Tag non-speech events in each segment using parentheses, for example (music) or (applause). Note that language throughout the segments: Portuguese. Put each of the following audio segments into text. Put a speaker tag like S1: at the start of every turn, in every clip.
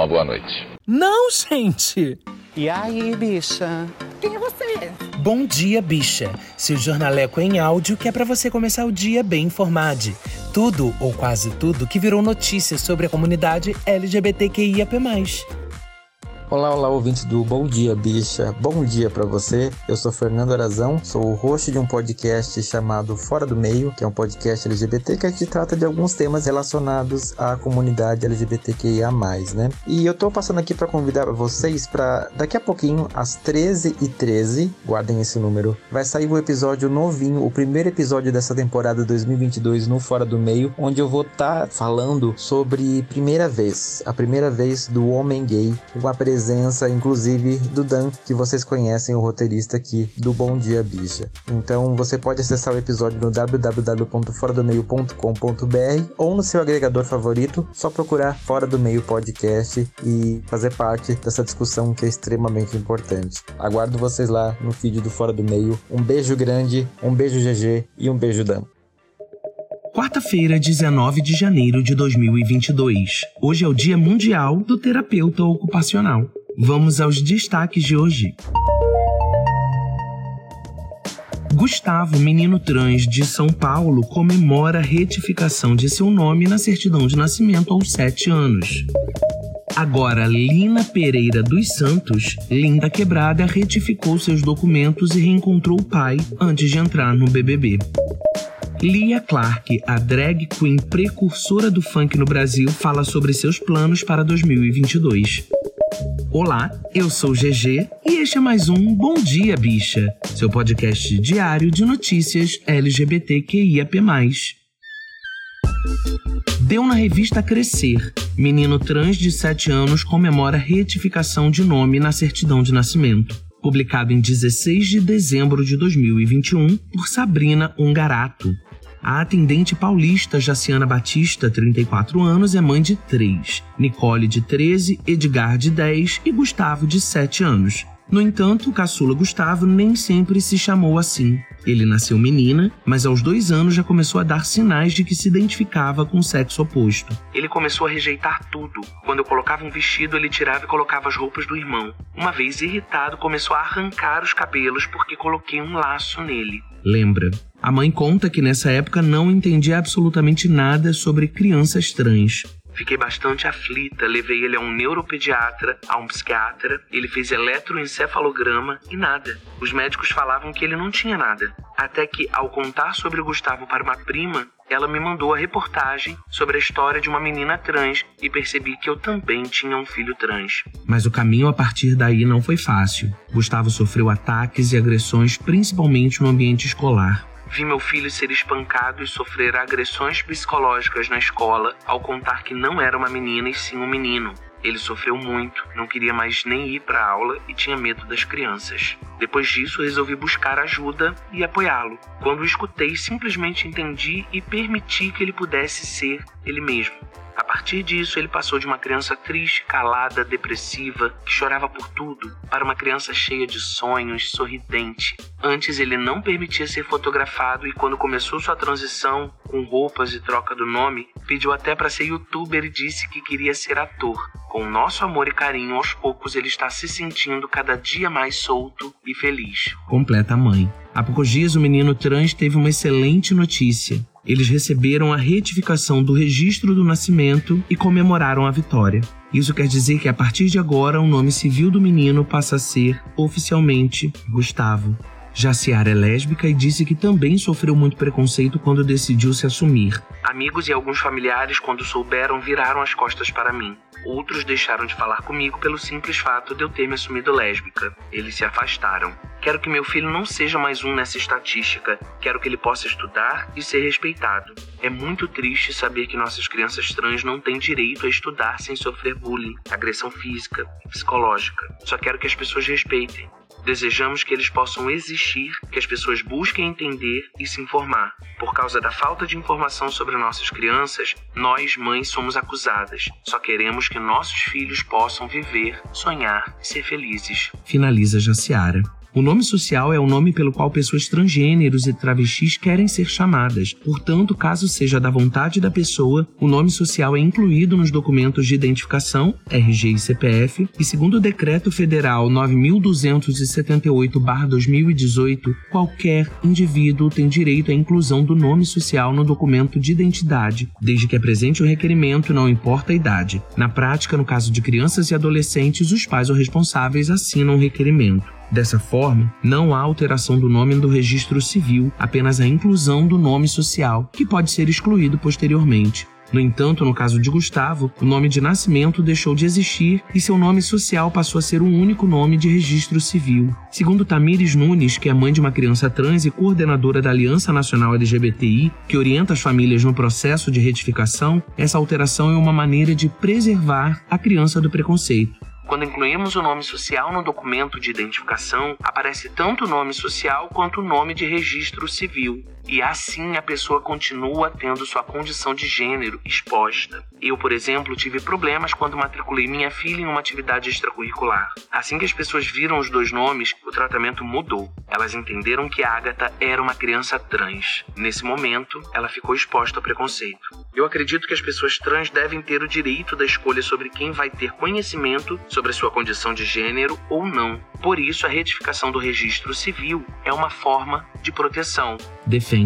S1: uma boa noite.
S2: Não, gente!
S3: E aí, bicha?
S4: Quem é você?
S2: Bom dia, bicha. Seu jornaleco em áudio que é para você começar o dia bem informado. Tudo, ou quase tudo, que virou notícia sobre a comunidade LGBTQIAP+.
S5: Olá, olá, ouvintes do Bom Dia Bicha. Bom dia para você. Eu sou Fernando Arazão, sou o host de um podcast chamado Fora do Meio, que é um podcast LGBT que a gente trata de alguns temas relacionados à comunidade LGBTQIA+, né? E eu tô passando aqui para convidar vocês para daqui a pouquinho, às 13h13, guardem esse número, vai sair o um episódio novinho, o primeiro episódio dessa temporada 2022 no Fora do Meio, onde eu vou estar tá falando sobre primeira vez, a primeira vez do homem gay, uma presença presença, inclusive, do Dan, que vocês conhecem, o roteirista aqui do Bom Dia Bicha. Então você pode acessar o episódio no www.foradomeio.com.br ou no seu agregador favorito, só procurar Fora do Meio Podcast e fazer parte dessa discussão que é extremamente importante. Aguardo vocês lá no feed do Fora do Meio. Um beijo grande, um beijo GG e um beijo Dan.
S2: Quarta-feira, 19 de janeiro de 2022. Hoje é o Dia Mundial do Terapeuta Ocupacional. Vamos aos destaques de hoje. Gustavo, menino trans de São Paulo, comemora a retificação de seu nome na certidão de nascimento aos 7 anos. Agora, Lina Pereira dos Santos, Linda Quebrada, retificou seus documentos e reencontrou o pai antes de entrar no BBB. Lia Clark, a drag queen precursora do funk no Brasil, fala sobre seus planos para 2022. Olá, eu sou GG e este é mais um Bom Dia Bicha, seu podcast diário de notícias LGBTQIAP+. Deu na revista Crescer. Menino trans de 7 anos comemora retificação de nome na certidão de nascimento publicado em 16 de dezembro de 2021 por Sabrina Ungarato. A atendente paulista Jaciana Batista, 34 anos, é mãe de três: Nicole, de 13, Edgar, de 10 e Gustavo, de 7 anos. No entanto, o caçula Gustavo nem sempre se chamou assim. Ele nasceu menina, mas aos dois anos já começou a dar sinais de que se identificava com o sexo oposto. Ele começou a rejeitar tudo. Quando eu colocava um vestido, ele tirava e colocava as roupas do irmão. Uma vez irritado, começou a arrancar os cabelos porque coloquei um laço nele. Lembra? A mãe conta que nessa época não entendia absolutamente nada sobre crianças trans. Fiquei bastante aflita, levei ele a um neuropediatra, a um psiquiatra, ele fez eletroencefalograma e nada. Os médicos falavam que ele não tinha nada. Até que, ao contar sobre o Gustavo para uma prima, ela me mandou a reportagem sobre a história de uma menina trans e percebi que eu também tinha um filho trans. Mas o caminho a partir daí não foi fácil. Gustavo sofreu ataques e agressões principalmente no ambiente escolar. Vi meu filho ser espancado e sofrer agressões psicológicas na escola ao contar que não era uma menina e sim um menino. Ele sofreu muito, não queria mais nem ir para aula e tinha medo das crianças. Depois disso, resolvi buscar ajuda e apoiá-lo. Quando o escutei, simplesmente entendi e permiti que ele pudesse ser ele mesmo. A partir disso, ele passou de uma criança triste, calada, depressiva, que chorava por tudo, para uma criança cheia de sonhos, sorridente. Antes ele não permitia ser fotografado e quando começou sua transição, com roupas e troca do nome, pediu até para ser youtuber e disse que queria ser ator. Com nosso amor e carinho, aos poucos ele está se sentindo cada dia mais solto e feliz. Completa a mãe. Há poucos dias o menino trans teve uma excelente notícia. Eles receberam a retificação do registro do nascimento e comemoraram a vitória. Isso quer dizer que a partir de agora o nome civil do menino passa a ser, oficialmente, Gustavo. Jaciara é lésbica e disse que também sofreu muito preconceito quando decidiu se assumir. Amigos e alguns familiares, quando souberam, viraram as costas para mim. Outros deixaram de falar comigo pelo simples fato de eu ter me assumido lésbica. Eles se afastaram. Quero que meu filho não seja mais um nessa estatística. Quero que ele possa estudar e ser respeitado. É muito triste saber que nossas crianças trans não têm direito a estudar sem sofrer bullying, agressão física, psicológica. Só quero que as pessoas respeitem. Desejamos que eles possam existir, que as pessoas busquem entender e se informar. Por causa da falta de informação sobre nossas crianças, nós, mães, somos acusadas. Só queremos que nossos filhos possam viver, sonhar e ser felizes. Finaliza Jaciara. O nome social é o nome pelo qual pessoas transgêneros e travestis querem ser chamadas. Portanto, caso seja da vontade da pessoa, o nome social é incluído nos documentos de identificação, RG e CPF, e segundo o Decreto Federal 9278-2018, qualquer indivíduo tem direito à inclusão do nome social no documento de identidade, desde que apresente o requerimento, não importa a idade. Na prática, no caso de crianças e adolescentes, os pais ou responsáveis assinam o requerimento. Dessa forma, não há alteração do nome do registro civil, apenas a inclusão do nome social, que pode ser excluído posteriormente. No entanto, no caso de Gustavo, o nome de nascimento deixou de existir e seu nome social passou a ser o único nome de registro civil. Segundo Tamires Nunes, que é mãe de uma criança trans e coordenadora da Aliança Nacional LGBTI, que orienta as famílias no processo de retificação, essa alteração é uma maneira de preservar a criança do preconceito. Quando incluímos o nome social no documento de identificação, aparece tanto o nome social quanto o nome de registro civil e assim a pessoa continua tendo sua condição de gênero exposta. Eu, por exemplo, tive problemas quando matriculei minha filha em uma atividade extracurricular. Assim que as pessoas viram os dois nomes, o tratamento mudou. Elas entenderam que Agatha era uma criança trans. Nesse momento, ela ficou exposta ao preconceito. Eu acredito que as pessoas trans devem ter o direito da escolha sobre quem vai ter conhecimento sobre a sua condição de gênero ou não. Por isso, a retificação do registro civil é uma forma de proteção.
S5: Defende.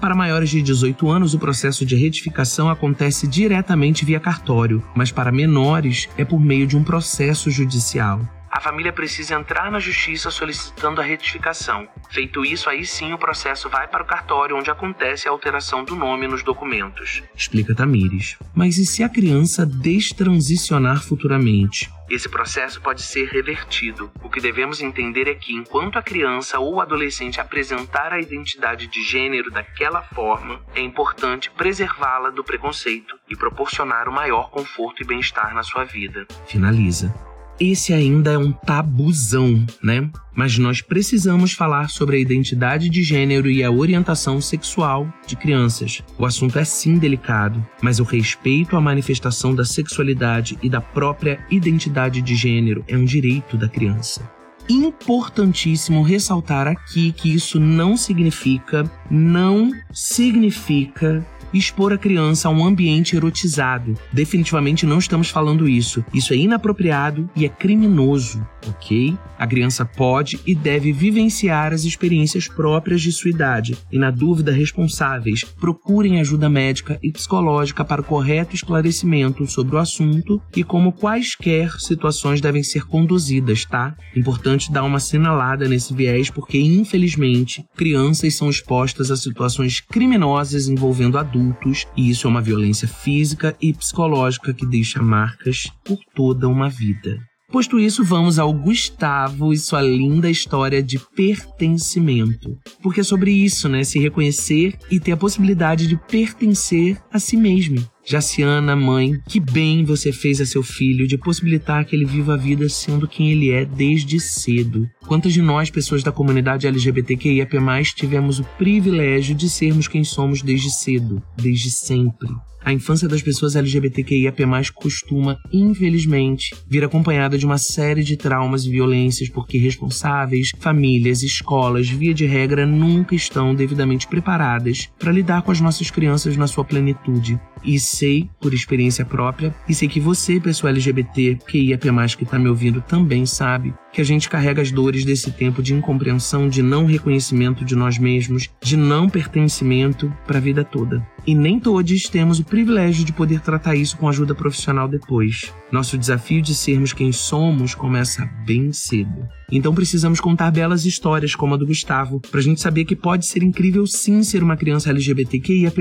S2: Para maiores de 18 anos, o processo de retificação acontece diretamente via cartório, mas para menores é por meio de um processo judicial a família precisa entrar na justiça solicitando a retificação. Feito isso, aí sim o processo vai para o cartório onde acontece a alteração do nome nos documentos. Explica Tamires. Mas e se a criança destransicionar futuramente? Esse processo pode ser revertido. O que devemos entender é que, enquanto a criança ou adolescente apresentar a identidade de gênero daquela forma, é importante preservá-la do preconceito e proporcionar o maior conforto e bem-estar na sua vida. Finaliza esse ainda é um tabuzão, né? Mas nós precisamos falar sobre a identidade de gênero e a orientação sexual de crianças. O assunto é sim delicado, mas o respeito à manifestação da sexualidade e da própria identidade de gênero é um direito da criança importantíssimo ressaltar aqui que isso não significa, não significa expor a criança a um ambiente erotizado. Definitivamente não estamos falando isso. Isso é inapropriado e é criminoso, ok? A criança pode e deve vivenciar as experiências próprias de sua idade e, na dúvida, responsáveis procurem ajuda médica e psicológica para o correto esclarecimento sobre o assunto e como quaisquer situações devem ser conduzidas, tá? Importante dar uma sinalada nesse viés porque, infelizmente, crianças são expostas a situações criminosas envolvendo adultos, e isso é uma violência física e psicológica que deixa marcas por toda uma vida. Posto isso, vamos ao Gustavo e sua linda história de pertencimento. Porque é sobre isso, né? Se reconhecer e ter a possibilidade de pertencer a si mesmo. Jaciana, mãe, que bem você fez a seu filho de possibilitar que ele viva a vida sendo quem ele é desde cedo. Quantas de nós, pessoas da comunidade LGBTQIAP+, tivemos o privilégio de sermos quem somos desde cedo, desde sempre? A infância das pessoas LGBTQIAP+, costuma, infelizmente, vir acompanhada de uma série de traumas e violências porque responsáveis, famílias, escolas, via de regra, nunca estão devidamente preparadas para lidar com as nossas crianças na sua plenitude. E sei, por experiência própria, e sei que você, pessoa LGBT, que IAP+, que está me ouvindo, também sabe que a gente carrega as dores desse tempo de incompreensão, de não reconhecimento de nós mesmos, de não pertencimento para a vida toda. E nem todos temos o privilégio de poder tratar isso com ajuda profissional depois. Nosso desafio de sermos quem somos começa bem cedo. Então precisamos contar belas histórias como a do Gustavo, pra gente saber que pode ser incrível sim ser uma criança LGBTQIAP+,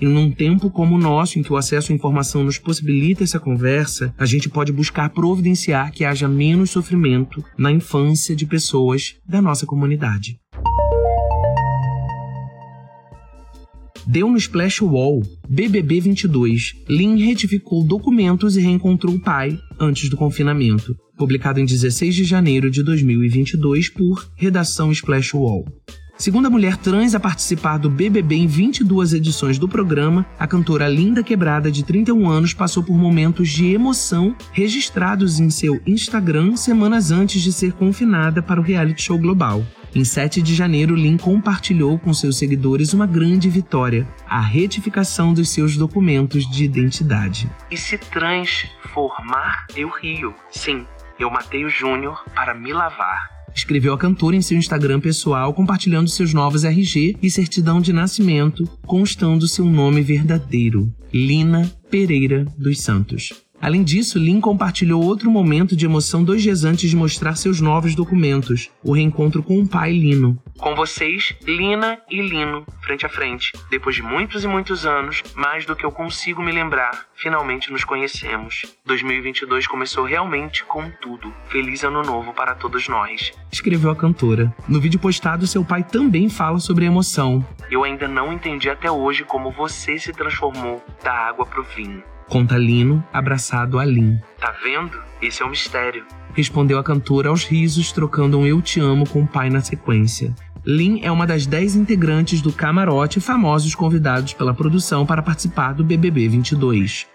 S2: e num tempo como o nosso, em que o acesso à informação nos possibilita essa conversa, a gente pode buscar providenciar que haja menos sofrimento na infância de pessoas da nossa comunidade. Deu no Splash Wall, BBB 22. Lin retificou documentos e reencontrou o pai antes do confinamento. Publicado em 16 de janeiro de 2022 por Redação Splash Wall. Segunda mulher trans a participar do BBB em 22 edições do programa, a cantora Linda Quebrada, de 31 anos, passou por momentos de emoção registrados em seu Instagram semanas antes de ser confinada para o reality show global. Em 7 de janeiro, Lin compartilhou com seus seguidores uma grande vitória: a retificação dos seus documentos de identidade.
S1: E se transformar, eu rio. Sim, eu matei o Júnior para me lavar
S2: escreveu a cantora em seu Instagram pessoal, compartilhando seus novos RG e certidão de nascimento, constando seu nome verdadeiro, Lina Pereira dos Santos. Além disso, Lin compartilhou outro momento de emoção dois dias antes de mostrar seus novos documentos, o reencontro com o pai Lino.
S1: Com vocês, Lina e Lino, frente a frente. Depois de muitos e muitos anos, mais do que eu consigo me lembrar, finalmente nos conhecemos. 2022 começou realmente com tudo. Feliz ano novo para todos nós.
S2: Escreveu a cantora. No vídeo postado, seu pai também fala sobre a emoção.
S1: Eu ainda não entendi até hoje como você se transformou da água pro vinho.
S2: Conta Lino, abraçado a Lin.
S1: Tá vendo? Esse é um mistério.
S2: Respondeu a cantora aos risos, trocando um Eu Te Amo com o pai na sequência. Lin é uma das dez integrantes do camarote famosos convidados pela produção para participar do BBB 22.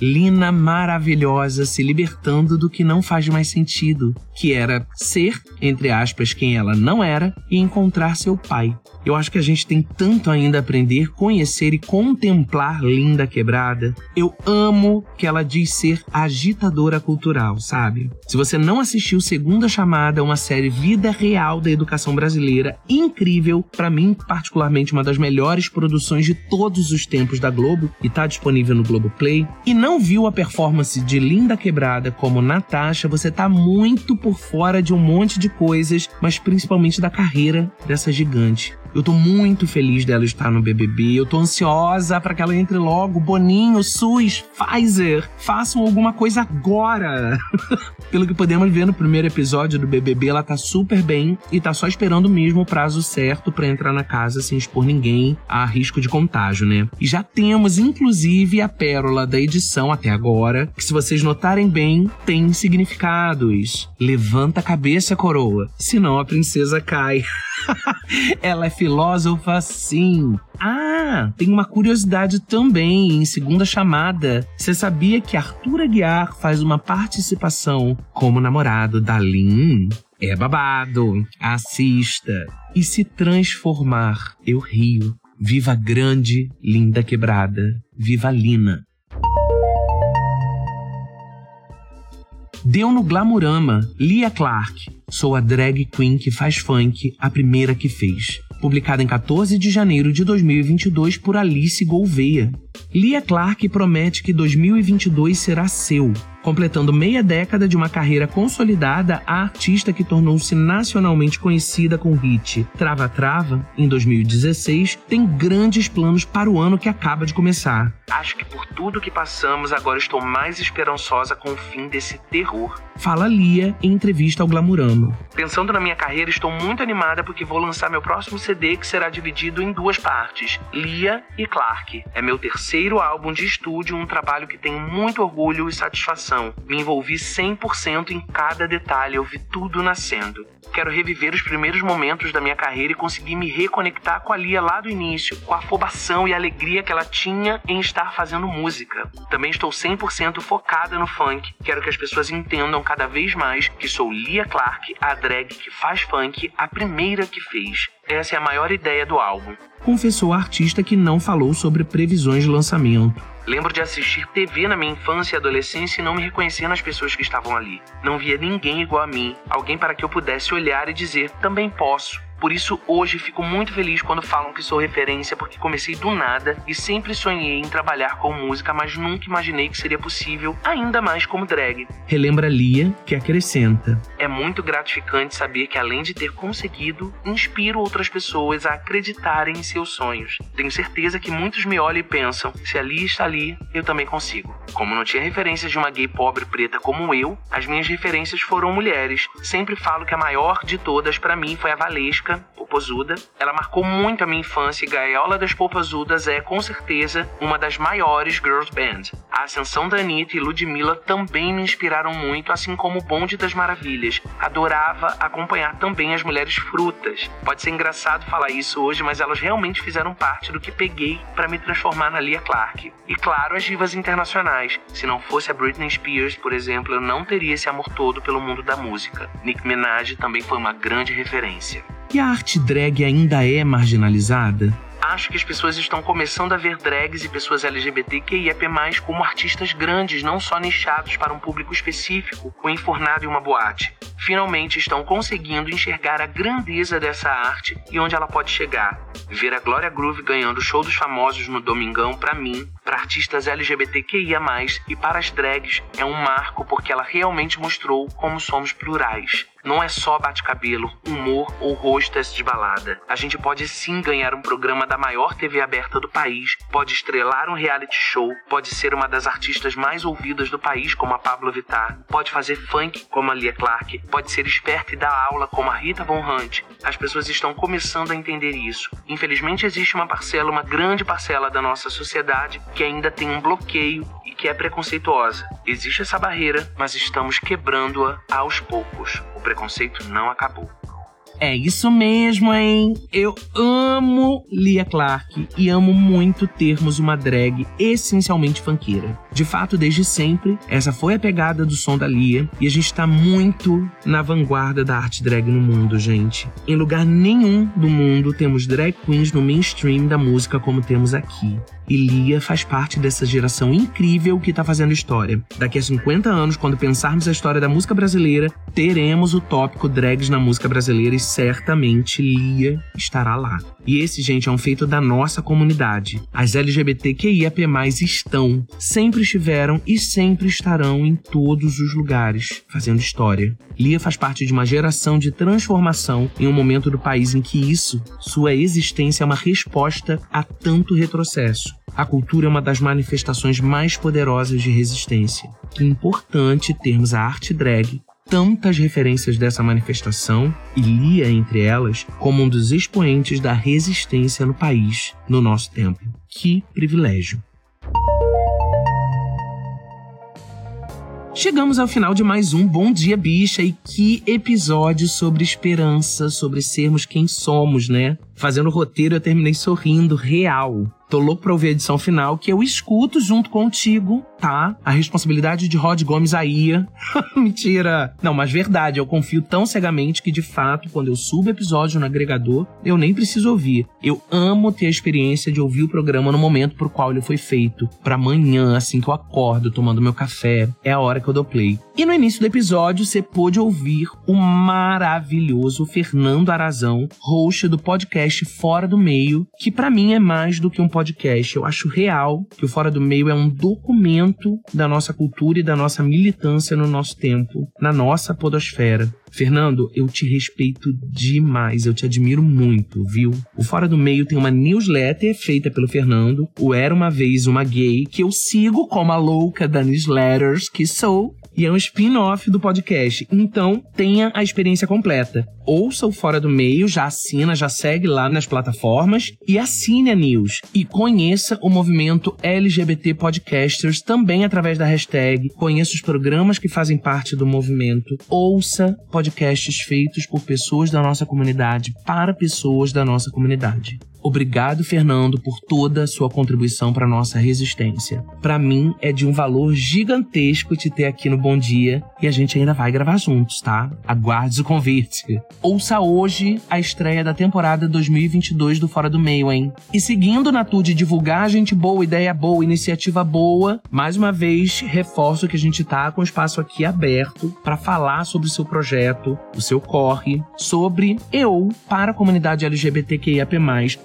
S2: Lina maravilhosa se libertando do que não faz mais sentido, que era ser, entre aspas, quem ela não era e encontrar seu pai. Eu acho que a gente tem tanto ainda a aprender, conhecer e contemplar Linda Quebrada. Eu amo que ela diz ser agitadora cultural, sabe? Se você não assistiu Segunda Chamada, uma série vida real da educação brasileira, incrível, para mim particularmente uma das melhores produções de todos os tempos da Globo e tá disponível no Globoplay. E não viu a performance de Linda Quebrada como Natasha, você tá muito por fora de um monte de coisas, mas principalmente da carreira dessa gigante. Eu tô muito feliz dela estar no BBB. Eu tô ansiosa para que ela entre logo. Boninho, SUS, Pfizer, façam alguma coisa agora. (laughs) Pelo que podemos ver no primeiro episódio do BBB, ela tá super bem e tá só esperando mesmo o prazo certo para entrar na casa sem expor ninguém a risco de contágio, né? E já temos inclusive a pérola da edição até agora, que se vocês notarem bem, tem significados. Levanta a cabeça, coroa, senão a princesa cai. (laughs) (laughs) ela é filósofa, sim. Ah, tem uma curiosidade também em segunda chamada. Você sabia que Arthur Aguiar faz uma participação como namorado da Lin? É babado. Assista. E se transformar, eu rio. Viva grande, linda quebrada. Viva Lina. Deu no Glamurama, Lia Clark. Sou a drag queen que faz funk, a primeira que fez. Publicada em 14 de janeiro de 2022 por Alice Gouveia. Lia Clark promete que 2022 será seu. Completando meia década de uma carreira consolidada, a artista que tornou-se nacionalmente conhecida com o hit Trava Trava, em 2016, tem grandes planos para o ano que acaba de começar.
S1: Acho que por tudo que passamos, agora estou mais esperançosa com o fim desse terror.
S2: Fala Lia em entrevista ao Glamurama.
S1: Pensando na minha carreira, estou muito animada porque vou lançar meu próximo CD que será dividido em duas partes: Lia e Clark. É meu terceiro álbum de estúdio, um trabalho que tenho muito orgulho e satisfação. Me envolvi 100% em cada detalhe, eu vi tudo nascendo. Quero reviver os primeiros momentos da minha carreira e conseguir me reconectar com a Lia lá do início, com a afobação e a alegria que ela tinha em estar fazendo música. Também estou 100% focada no funk. Quero que as pessoas entendam cada vez mais que sou Lia Clark, a drag que faz funk, a primeira que fez. Essa é a maior ideia do álbum.
S2: Confessou a artista que não falou sobre previsões de lançamento.
S1: Lembro de assistir TV na minha infância e adolescência e não me reconhecer nas pessoas que estavam ali. Não via ninguém igual a mim, alguém para que eu pudesse olhar e dizer: também posso. Por isso, hoje fico muito feliz quando falam que sou referência, porque comecei do nada e sempre sonhei em trabalhar com música, mas nunca imaginei que seria possível, ainda mais como drag.
S2: Relembra Lia, que acrescenta:
S1: É muito gratificante saber que, além de ter conseguido, inspiro outras pessoas a acreditarem em seus sonhos. Tenho certeza que muitos me olham e pensam: se a Lia está ali, eu também consigo. Como não tinha referências de uma gay pobre preta como eu, as minhas referências foram mulheres. Sempre falo que a maior de todas para mim foi a Valesca Érica, Popozuda. Ela marcou muito a minha infância e Gaiola das Popozudas é, com certeza, uma das maiores girls band. A ascensão da Anitta e Ludmilla também me inspiraram muito, assim como o Bonde das Maravilhas. Adorava acompanhar também as mulheres frutas. Pode ser engraçado falar isso hoje, mas elas realmente fizeram parte do que peguei para me transformar na Lia Clark. E claro, as divas internacionais. Se não fosse a Britney Spears, por exemplo, eu não teria esse amor todo pelo mundo da música. Nick Minaj também foi uma grande referência.
S2: E a arte drag ainda é marginalizada?
S1: Acho que as pessoas estão começando a ver drags e pessoas LGBTQIAP+, como artistas grandes, não só nichados para um público específico ou enfornado em uma boate. Finalmente estão conseguindo enxergar a grandeza dessa arte e onde ela pode chegar. Ver a Glória Groove ganhando o show dos famosos no Domingão, para mim, para artistas LGBTQIA+, e para as drags, é um marco porque ela realmente mostrou como somos plurais. Não é só bate-cabelo, humor ou hostess de balada. A gente pode sim ganhar um programa da maior TV aberta do país, pode estrelar um reality show, pode ser uma das artistas mais ouvidas do país, como a Pablo Vittar, pode fazer funk, como a Lia Clark, pode ser esperta e dar aula, como a Rita Von Hunt. As pessoas estão começando a entender isso. Infelizmente, existe uma parcela, uma grande parcela da nossa sociedade que ainda tem um bloqueio e que é preconceituosa. Existe essa barreira, mas estamos quebrando-a aos poucos. O preconceito não acabou.
S2: É isso mesmo, hein? Eu amo Lia Clark e amo muito termos uma drag essencialmente funkeira. De fato, desde sempre, essa foi a pegada do som da Lia e a gente tá muito na vanguarda da arte drag no mundo, gente. Em lugar nenhum do mundo temos drag queens no mainstream da música como temos aqui. E Lia faz parte dessa geração incrível que tá fazendo história. Daqui a 50 anos, quando pensarmos a história da música brasileira, teremos o tópico drags na música brasileira e certamente Lia estará lá. E esse, gente, é um feito da nossa comunidade. As LGBTQIAP+, estão, sempre estiveram e sempre estarão em todos os lugares, fazendo história. Lia faz parte de uma geração de transformação em um momento do país em que isso, sua existência, é uma resposta a tanto retrocesso. A cultura é uma das manifestações mais poderosas de resistência. Que importante termos a arte drag tantas referências dessa manifestação e Lia entre elas como um dos expoentes da resistência no país no nosso tempo. Que privilégio! Chegamos ao final de mais um Bom Dia Bicha e que episódio sobre esperança, sobre sermos quem somos, né? Fazendo o roteiro eu terminei sorrindo real. Tô louco pra ouvir a edição final, que eu escuto junto contigo, tá? A responsabilidade de Rod Gomes aí. (laughs) Mentira! Não, mas verdade, eu confio tão cegamente que, de fato, quando eu subo episódio no agregador, eu nem preciso ouvir. Eu amo ter a experiência de ouvir o programa no momento por qual ele foi feito. Pra amanhã, assim que eu acordo, tomando meu café, é a hora que eu dou play. E no início do episódio, você pôde ouvir o maravilhoso Fernando Arazão, host do podcast Fora do Meio, que para mim é mais do que um podcast podcast. Eu acho real que o Fora do Meio é um documento da nossa cultura e da nossa militância no nosso tempo, na nossa podosfera. Fernando, eu te respeito demais, eu te admiro muito, viu? O Fora do Meio tem uma newsletter feita pelo Fernando, o Era Uma Vez Uma Gay, que eu sigo como a louca da newsletters que sou, e é um spin-off do podcast. Então, tenha a experiência completa. Ouça o Fora do Meio, já assina, já segue lá nas plataformas e assine a news. E conheça o movimento LGBT Podcasters também através da hashtag. Conheça os programas que fazem parte do movimento. Ouça podcasts feitos por pessoas da nossa comunidade para pessoas da nossa comunidade. Obrigado, Fernando, por toda a sua contribuição para nossa resistência. Para mim é de um valor gigantesco te ter aqui no Bom Dia e a gente ainda vai gravar juntos, tá? Aguarde o convite. Ouça hoje a estreia da temporada 2022 do Fora do Meio, hein? E seguindo na tour de divulgar gente boa, ideia boa, iniciativa boa, mais uma vez reforço que a gente tá com o espaço aqui aberto para falar sobre o seu projeto, o seu corre, sobre eu para a comunidade LGBTQIAP+,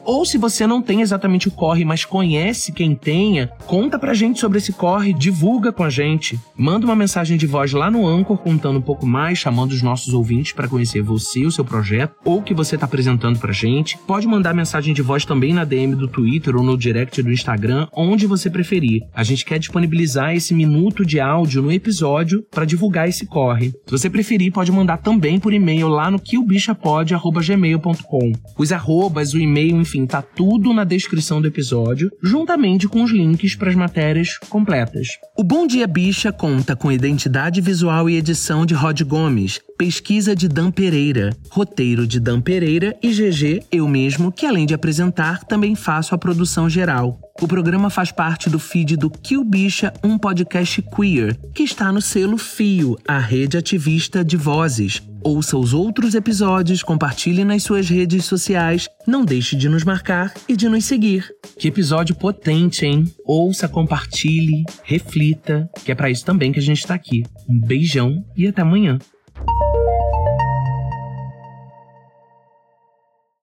S2: Ou se você não tem exatamente o corre, mas conhece quem tenha, conta pra gente sobre esse corre, divulga com a gente. Manda uma mensagem de voz lá no Anchor contando um pouco mais, chamando os nossos ouvintes para conhecer você, o seu projeto, ou o que você tá apresentando pra gente. Pode mandar mensagem de voz também na DM do Twitter ou no direct do Instagram, onde você preferir. A gente quer disponibilizar esse minuto de áudio no episódio para divulgar esse corre. Se você preferir, pode mandar também por e-mail lá no quilbichapod.gmail.com. Os arrobas, o e-mail, enfim, tá tudo na descrição do episódio, juntamente com os links para as matérias completas. O Bom Dia Bicha conta com identidade visual e edição de Rod Gomes, pesquisa de Dan Pereira, roteiro de Dan Pereira e GG, eu mesmo, que além de apresentar, também faço a produção geral. O programa faz parte do feed do Kill Bicha, um podcast queer, que está no selo Fio, a rede ativista de vozes. Ouça os outros episódios, compartilhe nas suas redes sociais, não deixe de nos marcar e de nos seguir. Que episódio potente, hein? Ouça, compartilhe, reflita, que é para isso também que a gente está aqui. Um beijão e até amanhã.